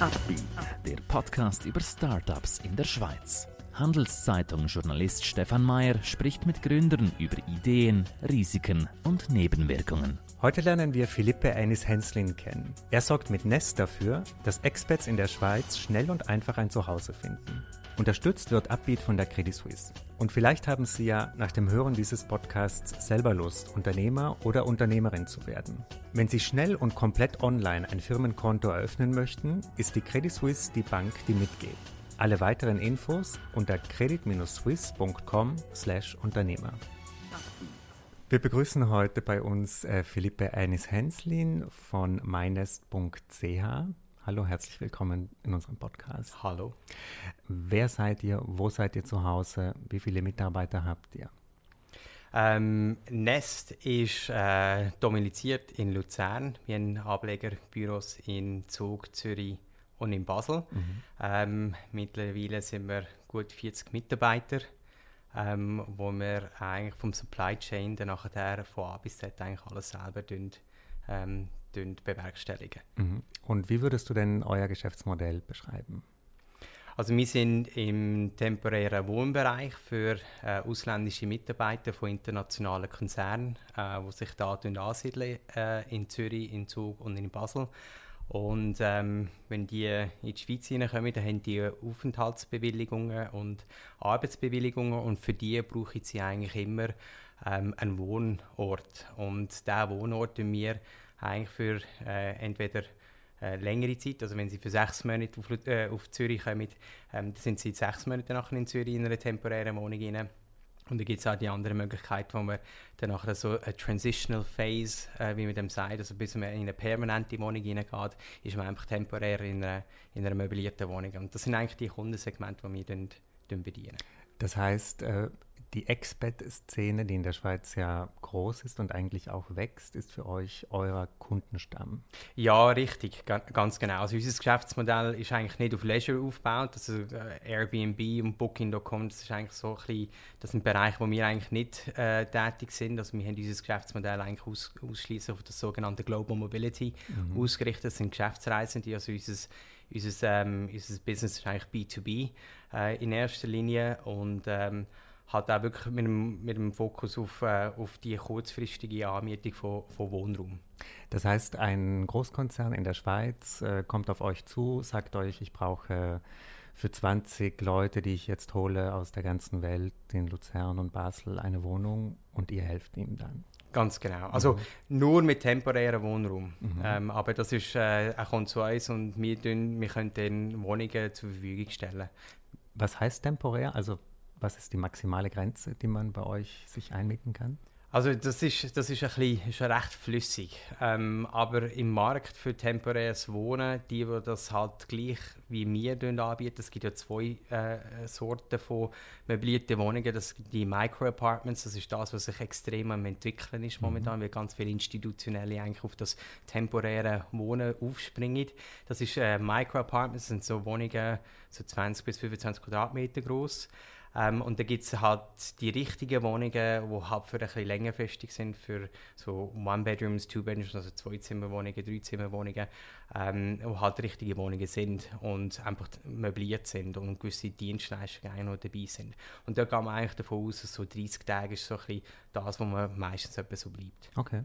Upbeat, der Podcast über Startups in der Schweiz. Handelszeitung-Journalist Stefan Mayer spricht mit Gründern über Ideen, Risiken und Nebenwirkungen. Heute lernen wir Philippe Einis-Henslin kennen. Er sorgt mit Nest dafür, dass Expats in der Schweiz schnell und einfach ein Zuhause finden. Unterstützt wird Upbeat von der Credit Suisse. Und vielleicht haben Sie ja nach dem Hören dieses Podcasts selber Lust, Unternehmer oder Unternehmerin zu werden. Wenn Sie schnell und komplett online ein Firmenkonto eröffnen möchten, ist die Credit Suisse die Bank, die mitgeht. Alle weiteren Infos unter credit-swiss.com/Unternehmer. Wir begrüßen heute bei uns äh, Philippe Einis-Henslin von meinest.ch. Hallo, herzlich willkommen in unserem Podcast. Hallo. Wer seid ihr? Wo seid ihr zu Hause? Wie viele Mitarbeiter habt ihr? Ähm, Nest ist äh, dominiziert in Luzern. Wir haben Ablegerbüros in Zug, Zürich und in Basel. Mhm. Ähm, mittlerweile sind wir gut 40 Mitarbeiter, ähm, wo wir eigentlich vom Supply Chain dann nachher von A bis Z eigentlich alles selber tun, ähm, bewerkstelligen. Mhm. Und wie würdest du denn euer Geschäftsmodell beschreiben? Also wir sind im temporären Wohnbereich für äh, ausländische Mitarbeiter von internationalen Konzernen, äh, die sich da ansiedeln, äh, in Zürich, in Zug und in Basel. Und ähm, wenn die in die Schweiz hineinkommen, dann haben die Aufenthaltsbewilligungen und Arbeitsbewilligungen und für die brauchen sie eigentlich immer ähm, einen Wohnort. Und diesen Wohnort wir eigentlich für äh, entweder äh, längere Zeit, also wenn sie für sechs Monate auf, äh, auf Zürich kommen, ähm, dann sind sie sechs Monate nachher in Zürich in einer temporären Wohnung rein. Und dann gibt es auch die andere Möglichkeit, wo man dann nachher so eine Transitional Phase, äh, wie man dem sagt, also bis man in eine permanente Wohnung hineingeht, ist man einfach temporär in einer, in einer möblierten Wohnung. Und das sind eigentlich die Kundensegmente, die wir dann, dann bedienen. Das heißt, äh, die Expat-Szene, die in der Schweiz ja groß ist und eigentlich auch wächst, ist für euch euer Kundenstamm. Ja, richtig, ganz genau. Also unser Geschäftsmodell ist eigentlich nicht auf Leisure aufgebaut. Also Airbnb und Booking.com, das ist eigentlich so ein bisschen, das sind Bereiche, wo wir eigentlich nicht äh, tätig sind. Also wir haben unser Geschäftsmodell eigentlich aus, ausschließlich auf das sogenannte Global Mobility mhm. ausgerichtet. Das sind Geschäftsreisende, also unser unser, ähm, unser Business ist eigentlich B2B äh, in erster Linie und ähm, halt auch wirklich mit dem, mit dem Fokus auf, äh, auf die kurzfristige Anmietung von, von Wohnraum. Das heißt, ein Großkonzern in der Schweiz äh, kommt auf euch zu, sagt euch, ich brauche für 20 Leute, die ich jetzt hole aus der ganzen Welt, in Luzern und Basel, eine Wohnung und ihr helft ihm dann. Ganz genau. Also mhm. nur mit temporärem Wohnraum. Mhm. Ähm, aber das ist, äh, er kommt zu uns und wir, tun, wir können dann Wohnungen zur Verfügung stellen. Was heißt temporär? Also was ist die maximale Grenze, die man bei euch sich einmieten kann? Also das ist, das ist, ein bisschen, ist recht flüssig. Ähm, aber im Markt für temporäres Wohnen, die, die das halt gleich wie wir anbieten, es gibt ja zwei äh, Sorten von möblierten Wohnungen. Das die Micro-Apartments, das ist das, was sich extrem am entwickeln ist momentan, mhm. weil ganz viele Institutionelle eigentlich auf das temporäre Wohnen aufspringen. Das ist äh, Micro-Apartments, das sind so Wohnungen so 20 bis 25 Quadratmeter groß. Ähm, und da gibt es halt die richtigen Wohnungen, die halt für ein bisschen längerfristig sind, für so One-Bedrooms, Two-Bedrooms, also Zwei-Zimmer-Wohnungen, Drei-Zimmer-Wohnungen, ähm, wo halt richtige Wohnungen sind und einfach möbliert sind und gewisse Dienstleistungen noch dabei sind. Und da geht man eigentlich davon aus, dass so 30 Tage ist so ein bisschen das, wo man meistens so bleibt. Okay.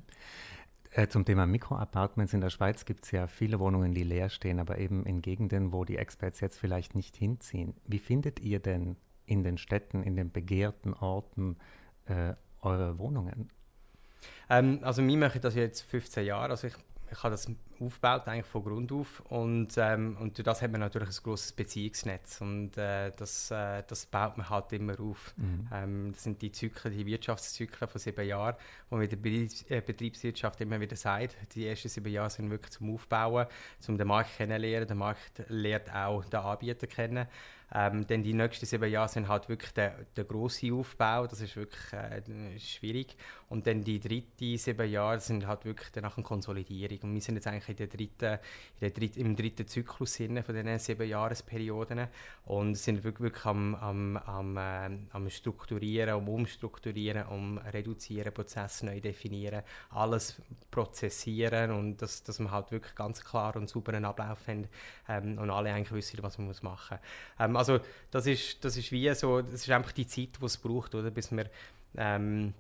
Äh, zum Thema Mikroapartments in der Schweiz gibt es ja viele Wohnungen, die leer stehen, aber eben in Gegenden, wo die Experts jetzt vielleicht nicht hinziehen. Wie findet ihr denn in den Städten, in den begehrten Orten äh, eure Wohnungen? Ähm, also wir machen das jetzt 15 Jahre. Also ich, ich habe das aufgebaut, eigentlich von Grund auf. Und, ähm, und durch das hat man natürlich ein grosses Beziehungsnetz. Und äh, das, äh, das baut man halt immer auf. Mhm. Ähm, das sind die Zyklen, die Wirtschaftszyklen von sieben Jahren, wo man in der äh, Betriebswirtschaft immer wieder sagt, die ersten sieben Jahre sind wirklich zum Aufbauen, um den Markt kennenzulernen. Der Markt lernt auch den Anbieter kennen. Ähm, denn die nächsten sieben Jahre sind halt wirklich der, der grosse Aufbau, das ist wirklich äh, schwierig. Und dann die dritten sieben Jahre sind halt wirklich danach eine Konsolidierung. Und wir sind jetzt eigentlich eigentlich in der dritten, in der dritten, im dritten Zyklus von diesen sieben Jahresperioden und sind wirklich, am, am, am, äh, am Strukturieren, um Umstrukturieren, um Reduzieren, Prozesse neu definieren, alles prozessieren und dass, dass wir halt wirklich ganz klar und sauberen Ablauf haben ähm, und alle eigentlich wissen, was man muss machen muss. Ähm, also das ist, das ist wie so, das ist einfach die Zeit, die es braucht, oder, bis wir ähm,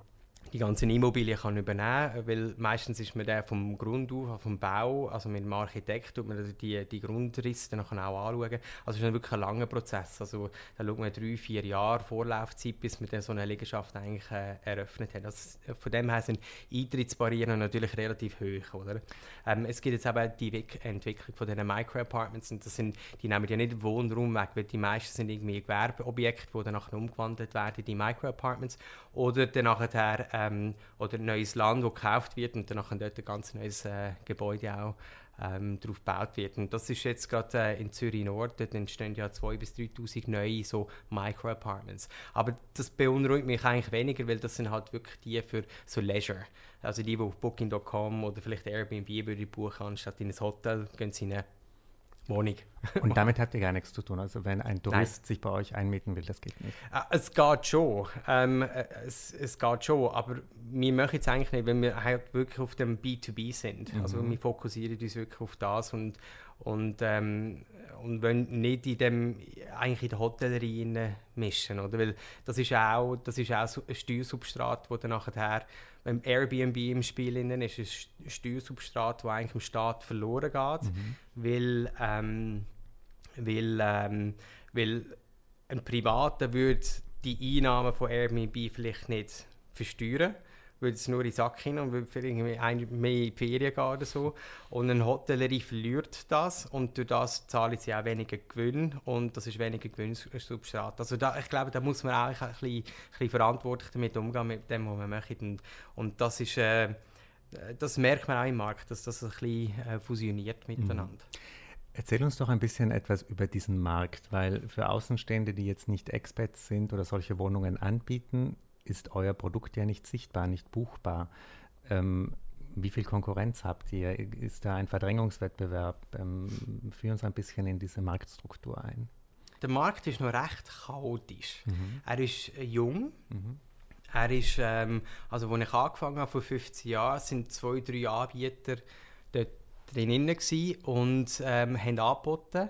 die ganzen Immobilien kann übernehmen weil meistens ist man der vom Grund auf, vom Bau, also mit dem Architekt tut man die, die Grundrisse dann auch anschauen. Also es ist wirklich ein langer Prozess, also da schaut man drei, vier Jahre Vorlaufzeit, bis man dann so eine Liegenschaft eigentlich äh, eröffnet hat. Also von dem her sind Eintrittsbarrieren natürlich relativ hoch, oder? Ähm, es gibt jetzt eben die Entwicklung von diesen Micro-Apartments und das sind, die nehmen ja nicht Wohnraum weg, weil die meisten sind irgendwie Gewerbeobjekte, die dann nachher umgewandelt werden, die Micro-Apartments oder dann nachher ähm, oder ein neues Land, das gekauft wird und dann nachher dort ein ganz neues äh, Gebäude auch ähm, darauf gebaut wird. Und das ist jetzt gerade äh, in Zürich Nord, dort entstehen ja 2.000 bis 3.000 neue so Micro-Apartments. Aber das beunruhigt mich eigentlich weniger, weil das sind halt wirklich die für so Leisure. Also die, die auf Booking.com oder vielleicht Airbnb würde buchen, anstatt in ein Hotel, gehen sie in eine Wohnung. Und damit habt ihr gar nichts zu tun. Also wenn ein Tourist Nein. sich bei euch einmieten will, das geht nicht. Äh, es geht schon. Ähm, äh, es, es geht schon. Aber wir machen es eigentlich nicht, wenn wir halt wirklich auf dem B2B sind. Mhm. Also wir fokussieren uns wirklich auf das und, und, ähm, und wollen nicht in dem, eigentlich in der Hotellerie mischen. Oder? Weil das ist auch, das ist auch ein Steuersubstrat, das dann nachher wenn Airbnb im Spiel ist, ist ein Steuersubstrat, das eigentlich dem Staat verloren geht, mhm. weil, ähm, weil, ähm, weil ein Privater würde die Einnahmen von Airbnb vielleicht nicht versteuern würde es nur in den Sack hin und würde vielleicht mehr in die Ferien gehen oder so. Und eine Hotellerie verliert das und durch das zahlen sie auch weniger Gewinn und das ist weniger Gewinnsubstrat. Also da, ich glaube, da muss man auch ein bisschen, ein bisschen verantwortlich damit umgehen, mit dem, was man möchte. Und, und das ist... Äh, das merkt man auch im Markt, dass das ein bisschen äh, fusioniert mhm. miteinander. Erzähl uns doch ein bisschen etwas über diesen Markt, weil für Außenstehende, die jetzt nicht Experts sind oder solche Wohnungen anbieten, ist euer Produkt ja nicht sichtbar, nicht buchbar. Ähm, wie viel Konkurrenz habt ihr? Ist da ein Verdrängungswettbewerb? Ähm, führ uns ein bisschen in diese Marktstruktur ein. Der Markt ist noch recht chaotisch. Mhm. Er ist äh, jung. Mhm. Er ist, ähm, also als ich angefangen habe vor 15 Jahren, sind zwei, drei Anbieter dort drin und ähm, haben angeboten.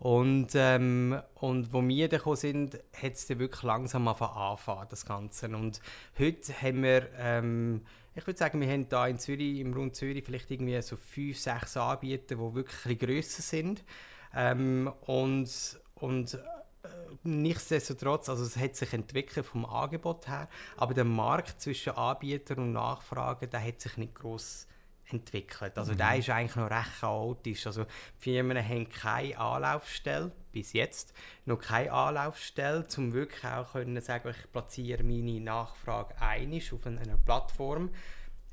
Und, ähm, und wo wir dann sind, hat es dann wirklich langsam angefangen, das Ganze. Und heute haben wir, ähm, ich würde sagen, wir haben hier in Zürich, im Rund Zürich, vielleicht irgendwie so fünf, sechs Anbieter, die wirklich ein grösser sind. Ähm, und, und äh, nichtsdestotrotz, also es hat sich entwickelt vom Angebot her, aber der Markt zwischen Anbieter und Nachfrage, der hat sich nicht groß entwickelt. Also mhm. der ist eigentlich noch recht chaotisch. Also Firmen haben keine Anlaufstelle, bis jetzt noch keine Anlaufstelle, um wirklich auch können sagen, ich platziere meine Nachfrage einig auf einer Plattform,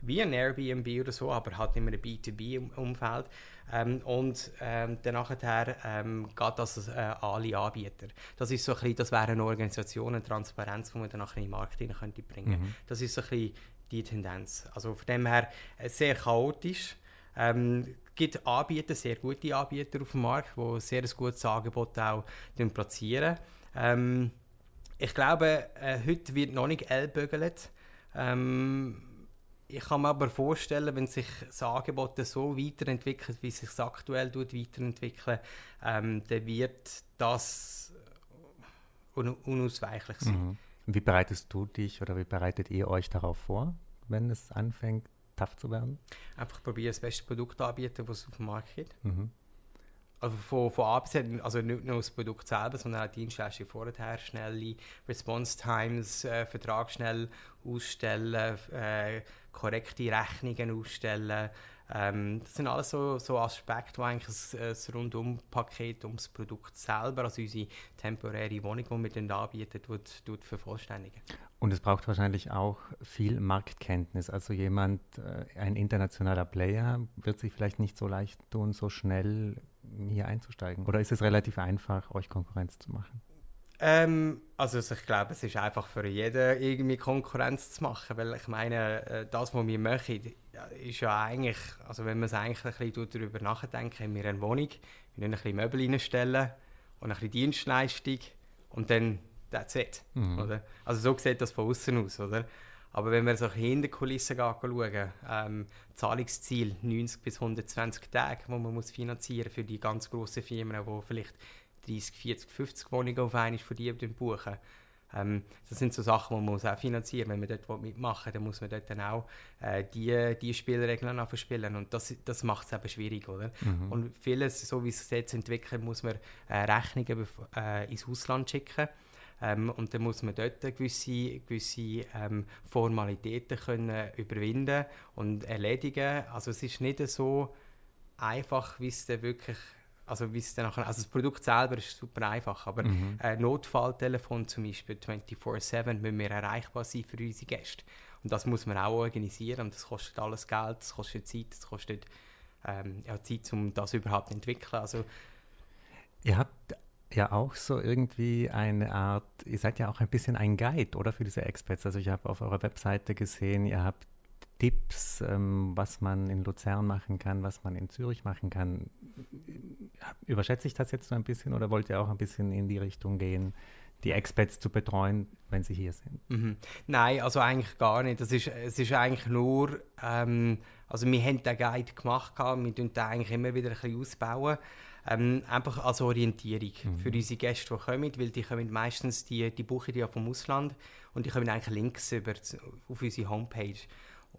wie ein Airbnb oder so, aber halt in einem B2B-Umfeld. Ähm, und ähm, dann nachher ähm, geht das äh, alle Anbieter. Das ist so ein bisschen, das wäre eine Organisation, eine Transparenz, die man dann nachher in den Markt bringen könnte. Mhm. Das ist so ein bisschen die Tendenz. Also von dem her äh, sehr chaotisch. Ähm, gibt Anbieter, sehr gute Anbieter auf dem Markt, die sehr ein gutes Angebot auch platzieren. Ähm, ich glaube, äh, heute wird noch nicht ellbögelt. Ähm, ich kann mir aber vorstellen, wenn sich das Angebot so weiterentwickelt, wie es sich aktuell weiterentwickelt, ähm, dann wird das un unausweichlich sein. Mhm. Wie bereitest du dich oder wie bereitet ihr euch darauf vor, wenn es anfängt, tough zu werden? Einfach probieren, das beste Produkt anbieten, was es auf dem Markt gibt. Mhm. Also von, von A bis Z, also nicht nur das Produkt selber, sondern auch die Dienstleistung vorher, schnelle Response Times, äh, Vertrag schnell ausstellen, äh, korrekte Rechnungen ausstellen, ähm, das sind alles so, so Aspekte, die eigentlich ein, ein Rundum-Paket um das Produkt selber, also unsere temporäre Wohnung, die wir dann anbieten, tut, tut vervollständigen. Und es braucht wahrscheinlich auch viel Marktkenntnis. Also jemand, äh, ein internationaler Player, wird sich vielleicht nicht so leicht tun, so schnell hier einzusteigen. Oder ist es relativ einfach, euch Konkurrenz zu machen? Ähm, also ich glaube, es ist einfach für jeden irgendwie Konkurrenz zu machen, weil ich meine, äh, das, was wir machen, ist ja eigentlich, also wenn man es eigentlich ein bisschen darüber nachdenkt, haben wir eine Wohnung, wir ein bisschen Möbel reinstellen und ein bisschen Dienstleistung und dann that's it. Mhm. Oder? Also so sieht das von außen aus, oder? Aber wenn wir so hinter die Kulissen schauen, ähm, Zahlungsziel 90 bis 120 Tage, wo man muss finanzieren für die ganz grossen Firmen, die vielleicht 30, 40, 50 Wohnungen auf einmal von dir buchen. Ähm, das sind so Sachen, die man muss auch finanzieren Wenn man dort mitmachen will, dann muss man dort dann auch äh, die, die Spielregeln spielen. Und das, das macht es eben schwierig. Oder? Mhm. Und vieles, so wie es jetzt entwickelt, muss man äh, Rechnungen äh, ins Ausland schicken. Ähm, und dann muss man dort gewisse, gewisse ähm, Formalitäten können überwinden und erledigen. Also es ist nicht so einfach, wie es dann wirklich also wie es dann nachher, also das Produkt selber ist super einfach, aber mhm. ein Notfalltelefon zum Beispiel 24/7 müssen wir erreichbar sein für unsere Gäste und das muss man auch organisieren und das kostet alles Geld, das kostet Zeit, das kostet ähm, ja, Zeit, um das überhaupt zu entwickeln. Also ihr habt ja auch so irgendwie eine Art, ihr seid ja auch ein bisschen ein Guide, oder, für diese Experts. Also ich habe auf eurer Webseite gesehen, ihr habt Tipps, ähm, was man in Luzern machen kann, was man in Zürich machen kann. Überschätze ich das jetzt so ein bisschen oder wollt ihr auch ein bisschen in die Richtung gehen, die Expats zu betreuen, wenn sie hier sind? Mhm. Nein, also eigentlich gar nicht. Das ist, es ist eigentlich nur, ähm, also wir haben den Guide gemacht, wir tun den eigentlich immer wieder ein bisschen ausbauen. Ähm, einfach als Orientierung mhm. für unsere Gäste, die kommen, weil die kommen meistens, die, die buchen die ja vom Ausland und die kommen eigentlich Links über auf unsere Homepage.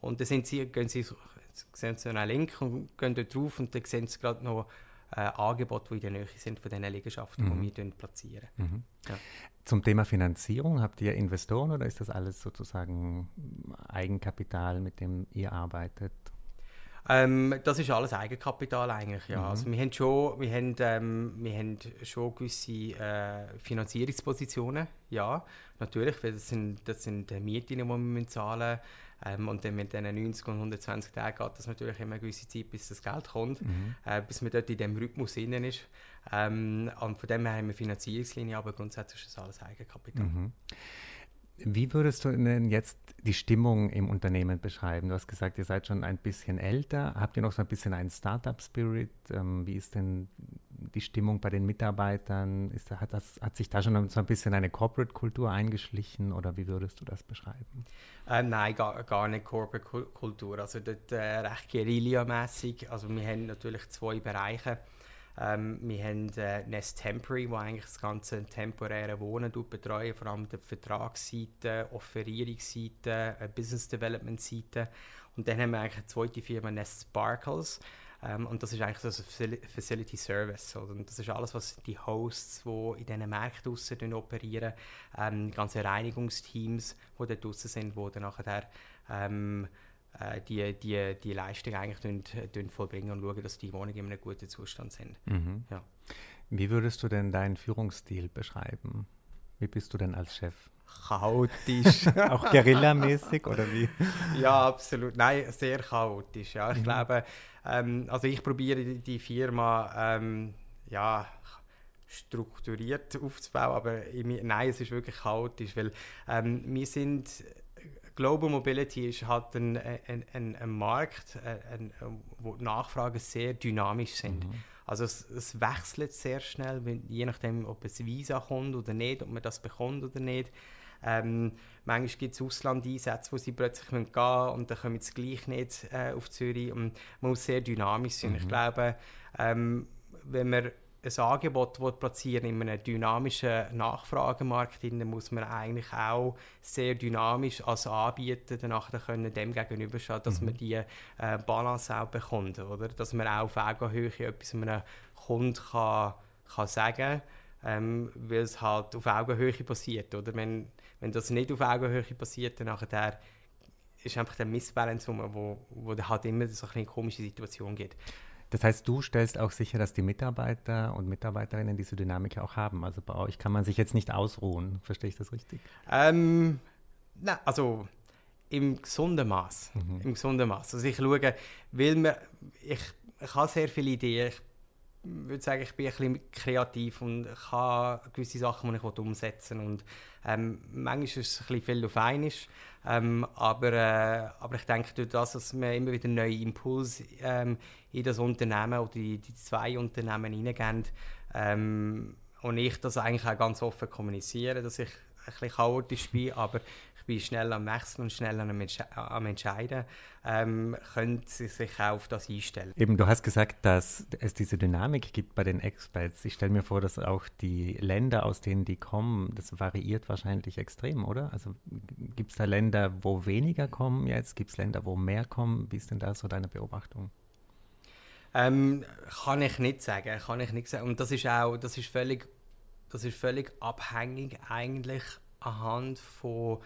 Und dann sind sie, gehen sie, sehen sie einen Link und gehen dort drauf und dann sehen sie gerade noch äh, Angebote, die in der Nähe sind von diesen Liegenschaften, mhm. die wir platzieren. Mhm. Ja. Zum Thema Finanzierung, habt ihr Investoren oder ist das alles sozusagen Eigenkapital, mit dem ihr arbeitet? Ähm, das ist alles Eigenkapital eigentlich, ja. Mhm. Also wir haben schon, wir haben, ähm, wir haben schon gewisse äh, Finanzierungspositionen, ja, natürlich, weil das sind, das sind Mieten, die wir zahlen müssen. Ähm, und dann mit diesen 90 und 120 Tagen geht das natürlich immer eine gewisse Zeit, bis das Geld kommt, mhm. äh, bis man dort in diesem Rhythmus innen ist. Ähm, und von dem her haben wir Finanzierungslinie, aber grundsätzlich ist das alles Eigenkapital. Mhm. Wie würdest du denn jetzt die Stimmung im Unternehmen beschreiben? Du hast gesagt, ihr seid schon ein bisschen älter. Habt ihr noch so ein bisschen einen Startup-Spirit? Ähm, wie ist denn die Stimmung bei den Mitarbeitern? Ist, hat, das, hat sich da schon so ein bisschen eine Corporate-Kultur eingeschlichen oder wie würdest du das beschreiben? Äh, nein, gar, gar nicht Corporate-Kultur. Also dort äh, recht Guerilla-mässig. Also wir haben natürlich zwei Bereiche. Ähm, wir haben äh, Nest Temporary, wo eigentlich das ganze temporäre Wohnen betreuen, vor allem die Vertragsseite, Offerierungsseite, äh, Business Development Seite. Und dann haben wir eigentlich eine zweite Firma, Nest Sparkles. Ähm, und das ist eigentlich so ein Facility Service. Oder? Und das ist alles, was die Hosts, die in diesen Märkten draussen operieren, ähm, ganze Reinigungsteams, die dort draussen sind, die dann nachher ähm, äh, die, die, die Leistung eigentlich tun, tun vollbringen und schauen, dass die Wohnungen in einem guten Zustand sind. Mhm. Ja. Wie würdest du denn deinen Führungsstil beschreiben? Wie bist du denn als Chef? Chaotisch. Auch Guerilla-mäßig oder wie? Ja, absolut. Nein, sehr chaotisch. Ja. Ich mhm. glaube, ähm, also ich probiere die, Firma ähm, ja, strukturiert aufzubauen, aber ich, nein, es ist wirklich chaotisch, weil ähm, wir sind Global Mobility ist halt ein, ein, ein, ein Markt, ein, wo die Nachfragen sehr dynamisch sind. Mhm. Also es, es, wechselt sehr schnell, je nachdem, ob es Visa kommt oder nicht, ob man das bekommt oder nicht. Ähm, manchmal gibt es Auslandeinsätze, wo sie plötzlich gehen müssen und dann kommen sie gleich nicht äh, auf Zürich. Und man muss sehr dynamisch sein. Mhm. Ich glaube, ähm, wenn man ein Angebot platzieren in einem dynamischen Nachfragemarkt, dann muss man eigentlich auch sehr dynamisch als Anbieter danach können dem gegenüberstehen, dass mhm. man die äh, Balance auch bekommt, oder? Dass man auch auf Augenhöhe etwas einem Kunden kann, kann sagen ähm, weil es halt auf Augenhöhe passiert, oder? Wenn, wenn das nicht auf Augenhöhe passiert, dann nachher ist einfach der Missbalance, wo, wo, wo halt immer so eine komische Situation gibt. Das heißt, du stellst auch sicher, dass die Mitarbeiter und Mitarbeiterinnen diese Dynamik auch haben. Also bei euch kann man sich jetzt nicht ausruhen. Verstehe ich das richtig? Ähm, na, also im gesunden Maß. Mhm. Im gesunden Maß. Also ich schaue, weil man, ich, ich habe sehr viele Ideen. Ich würde sagen, ich bin ein bisschen kreativ und habe gewisse Sachen, die ich umsetzen will. Und ähm, manchmal ist es ein bisschen viel auf einmal. Ähm, aber, äh, aber ich denke, durch das, dass wir immer wieder neue Impulse ähm, in das Unternehmen oder die, die zwei Unternehmen hineingeben, ähm, und ich das eigentlich auch ganz offen kommuniziere, dass ich ein bisschen chaotisch bin, aber bin schnell am Wechseln und schnell am, am Entscheiden, ähm, können sie sich auch auf das einstellen. Eben, du hast gesagt, dass es diese Dynamik gibt bei den Expats. Ich stelle mir vor, dass auch die Länder, aus denen die kommen, das variiert wahrscheinlich extrem, oder? Also gibt es da Länder, wo weniger kommen jetzt? Gibt es Länder, wo mehr kommen? Wie ist denn da so deine Beobachtung? Ähm, kann ich nicht sagen, kann ich nicht sagen. Und das ist auch, das ist völlig, das ist völlig abhängig eigentlich anhand von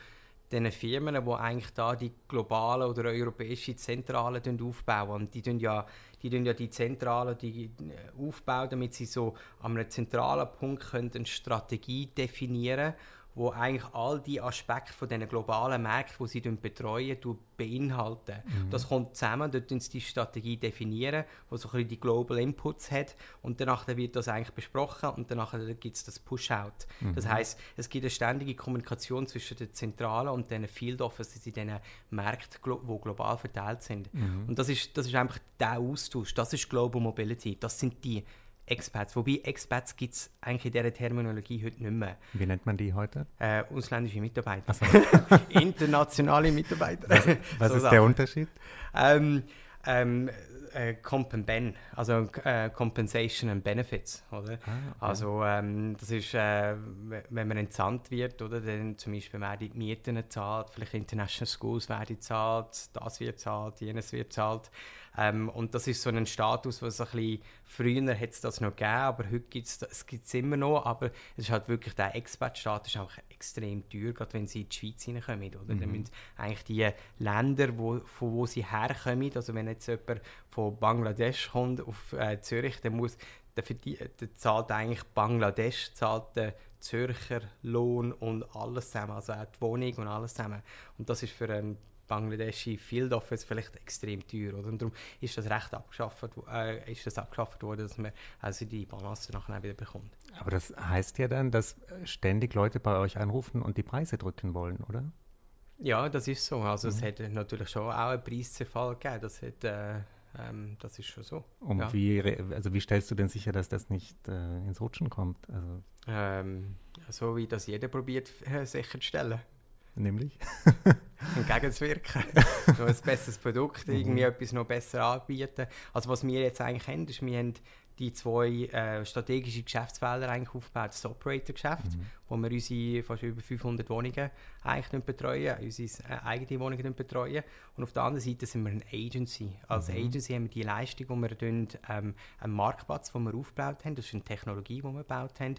den Firmen, die eigentlich da die globale oder europäische Zentrale aufbauen. Und die tun ja die tun ja die Zentrale die äh, aufbauen, damit sie so an einem zentralen Punkt können eine Strategie definieren können wo eigentlich all die Aspekte von diesen globalen Märkten, die sie betreuen, beinhalten. Mhm. Das kommt zusammen, dort sie die Strategie definieren, wo so ein die Global Inputs hat und danach wird das eigentlich besprochen und danach gibt es das Push-Out. Mhm. Das heißt, es gibt eine ständige Kommunikation zwischen der Zentrale und den Field Offices in diesen Märkten, die global verteilt sind. Mhm. Und das ist, das ist einfach der Austausch, das ist Global Mobility, das sind die Expats. Wobei Expats gibt es eigentlich in dieser Terminologie heute nicht mehr. Wie nennt man die heute? Äh, ausländische Mitarbeiter. So. Internationale Mitarbeiter. Was, was so ist Sachen. der Unterschied? Ähm, ähm, äh, Comp and Ben, also äh, Compensation and Benefits, oder? Ah, okay. Also ähm, das ist, äh, wenn man entsandt wird, oder, dann zum Beispiel werden die Mieten gezahlt, vielleicht International Schools werden gezahlt, das wird gezahlt, jenes wird gezahlt. Ähm, und das ist so ein Status, was ein bisschen, früher hat es das noch gegeben, aber heute gibt es es immer noch, aber es ist halt wirklich, der Expat-Status ist auch extrem teuer, gerade wenn sie in die Schweiz hineinkommen, oder? Mhm. Dann müssen eigentlich die Länder, wo, von wo sie herkommen, also wenn jetzt jemand von Bangladesch kommt auf äh, Zürich, dann muss der, der zahlt eigentlich Bangladesch, zahlt der Zürcher Lohn und alles zusammen, also auch die Wohnung und alles zusammen. Und das ist für einen Bangladeschi Field Office vielleicht extrem teuer. Oder? Und darum ist das Recht abgeschafft, äh, ist das abgeschafft worden, dass man also die Balance nachher wieder bekommt. Aber das heißt ja dann, dass ständig Leute bei euch anrufen und die Preise drücken wollen, oder? Ja, das ist so. Also mhm. es hätte natürlich schon auch einen Preiszerfall gegeben. Das, hat, äh, ähm, das ist schon so. Und ja. wie, also wie stellst du denn sicher, dass das nicht äh, ins Rutschen kommt? Also ähm, so wie das jeder probiert äh, sicherzustellen. Nämlich? entgegenzuwirken. noch ein besseres Produkt, mhm. irgendwie etwas noch besser anbieten. Also was wir jetzt eigentlich haben, ist, wir haben die zwei äh, strategischen Geschäftsfelder eigentlich aufgebaut. Das Operator-Geschäft, mhm. wo wir unsere fast über 500 Wohnungen eigentlich betreuen, unsere äh, eigenen Wohnungen betreuen. Und auf der anderen Seite sind wir eine Agency. Als mhm. Agency haben wir die Leistung, wo wir tun, ähm, einen Marktplatz, den wir aufgebaut haben, das ist eine Technologie, die wir gebaut haben,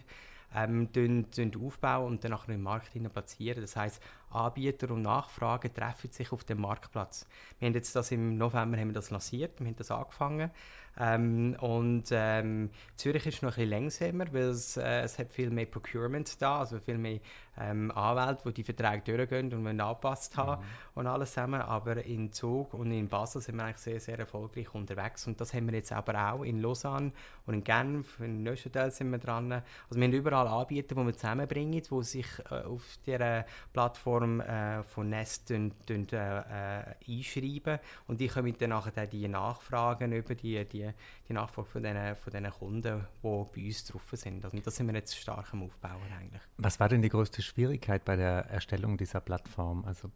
ähm, tun, tun aufbauen und dann nachher im Markt platzieren. Das heißt, Anbieter und Nachfrage treffen sich auf dem Marktplatz. Wir haben jetzt das im November haben wir das lanciert, wir haben das angefangen ähm, und ähm, Zürich ist noch ein bisschen langsamer, weil es, äh, es hat viel mehr Procurement da, also viel mehr ähm, Anwälte, die die Verträge durchgehen und man angepasst haben mhm. und alles zusammen. Aber in Zug und in Basel sind wir eigentlich sehr, sehr erfolgreich unterwegs und das haben wir jetzt aber auch in Lausanne und in Genf, in Neuchâtel sind wir dran. Also wir haben überall Anbieter, die wir zusammenbringen, die sich äh, auf dieser Plattform äh, von Nest dün, dün, äh, einschreiben und die können dann nachher die Nachfragen über die, die, die Nachfrage von diesen, von diesen Kunden, die bei uns drauf sind. Also das sind wir jetzt stark am Aufbauen eigentlich. Was war denn die größte Schwierigkeit bei der Erstellung dieser Plattform? Also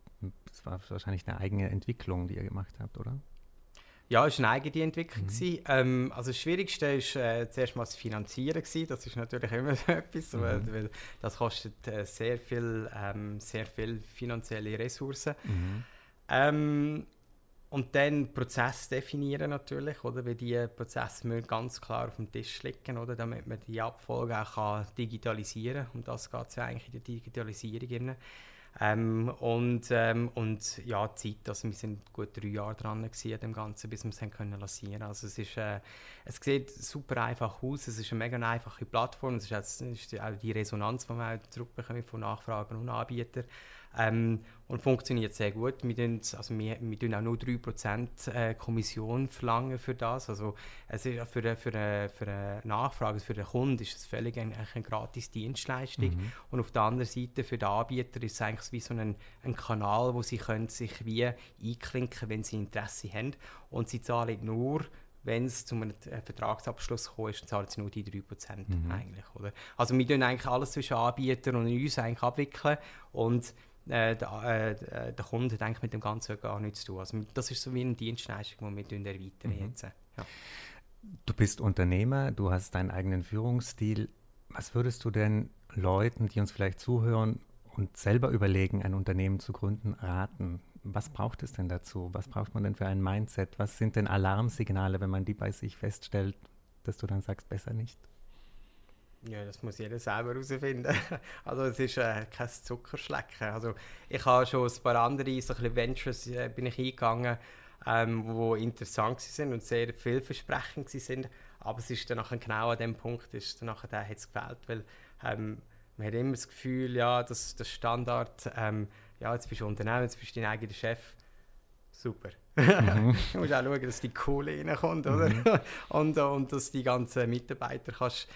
es war wahrscheinlich eine eigene Entwicklung, die ihr gemacht habt, oder? Ja, es war eine eigene Entwicklung. Mhm. Ähm, also das Schwierigste war äh, zuerst mal das Finanzieren. Gewesen. Das ist natürlich immer etwas, mhm. weil, weil, das kostet äh, sehr, viel, ähm, sehr viel finanzielle Ressourcen. Mhm. Ähm, und dann Prozess definieren natürlich, oder? Weil die Prozesse müssen ganz klar auf dem Tisch liegen, oder? Damit man die Abfolge auch kann digitalisieren kann. Und das geht ja eigentlich in der Digitalisierung. Ähm, und, ähm, und ja, Zeit, also wir sind gut drei Jahre dran an dem Ganzen, bis wir es können lancieren. Also es ist, äh, es sieht super einfach aus, es ist eine mega einfache Plattform, es ist, auch, ist auch die Resonanz, die wir zurückbekommen von Nachfragen und Anbietern. Ähm, und funktioniert sehr gut. Wir tun, also wir, wir tun auch nur 3% äh, Kommission verlangen für das. Also es ist für, eine, für, eine, für eine Nachfrage, für den Kunden ist es völlig eine, eine gratis Dienstleistung. Mhm. Und auf der anderen Seite für den Anbieter ist es eigentlich wie so ein, ein Kanal, wo sie können sich wie einklinken, wenn sie Interesse haben. Und sie zahlen nur wenn es zu einem Vertragsabschluss kommt, dann zahlen sie nur die 3% mhm. eigentlich. Oder? Also wir tun eigentlich alles zwischen Anbietern und uns eigentlich abwickeln und äh, der, äh, der Kunde eigentlich mit dem Ganzen gar nichts zu tun. Also das ist so wie eine Dienstleistung, die wir erweitern mhm. jetzt. Ja. Du bist Unternehmer, du hast deinen eigenen Führungsstil. Was würdest du denn Leuten, die uns vielleicht zuhören und selber überlegen, ein Unternehmen zu gründen, raten? Was braucht es denn dazu? Was braucht man denn für ein Mindset? Was sind denn Alarmsignale, wenn man die bei sich feststellt, dass du dann sagst, besser nicht? Ja, das muss jeder selber herausfinden. Also es ist äh, kein Zuckerschlecken. Also ich habe schon ein paar andere so ein Ventures äh, bin ich eingegangen, ähm, wo interessant sind und sehr vielversprechend sind. Aber es ist dann nachher genau an dem Punkt, ist dann nachher der hat es gefällt, weil ähm, man hat immer das Gefühl, ja, dass das Standard, ähm, ja, jetzt bist du Unternehmer, jetzt bist du dein eigener Chef. Super. Mhm. du musst auch schauen, dass die Kohle reinkommt, oder? Mhm. und, und dass die ganzen Mitarbeiter kannst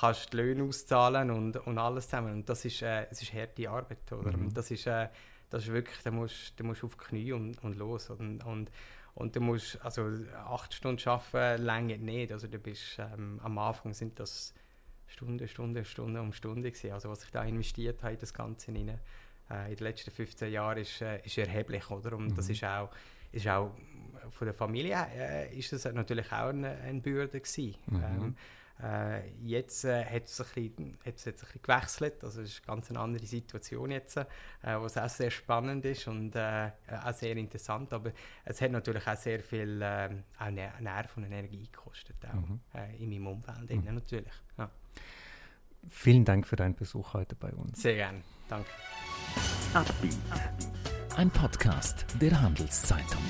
kannst die Löhne auszahlen und, und alles zusammen. Und das ist, äh, es ist harte Arbeit, oder? Mhm. Das ist, äh, das ist wirklich, da musst du musst auf die Knie und, und los. Und, und, und du musst, also acht Stunden arbeiten, länger nicht. Also du bist, ähm, am Anfang sind das Stunden, Stunden, Stunden um Stunde gewesen. Also was ich da investiert habe in das Ganze rein, äh, in den letzten 15 Jahren ist, äh, ist erheblich, oder? Und mhm. das ist auch, ist auch von der Familie äh, ist das natürlich auch eine, eine Bürde gewesen. Mhm. Ähm, äh, jetzt äh, hat es ein, bisschen, jetzt ein bisschen gewechselt, also es ist eine ganz andere Situation jetzt, äh, was auch sehr spannend ist und äh, auch sehr interessant, aber es hat natürlich auch sehr viel äh, auch Nerven und Energie gekostet, auch mhm. äh, in meinem Umfeld mhm. natürlich. Ja. Vielen Dank für deinen Besuch heute bei uns. Sehr gerne, danke. Ein Podcast der Handelszeitung.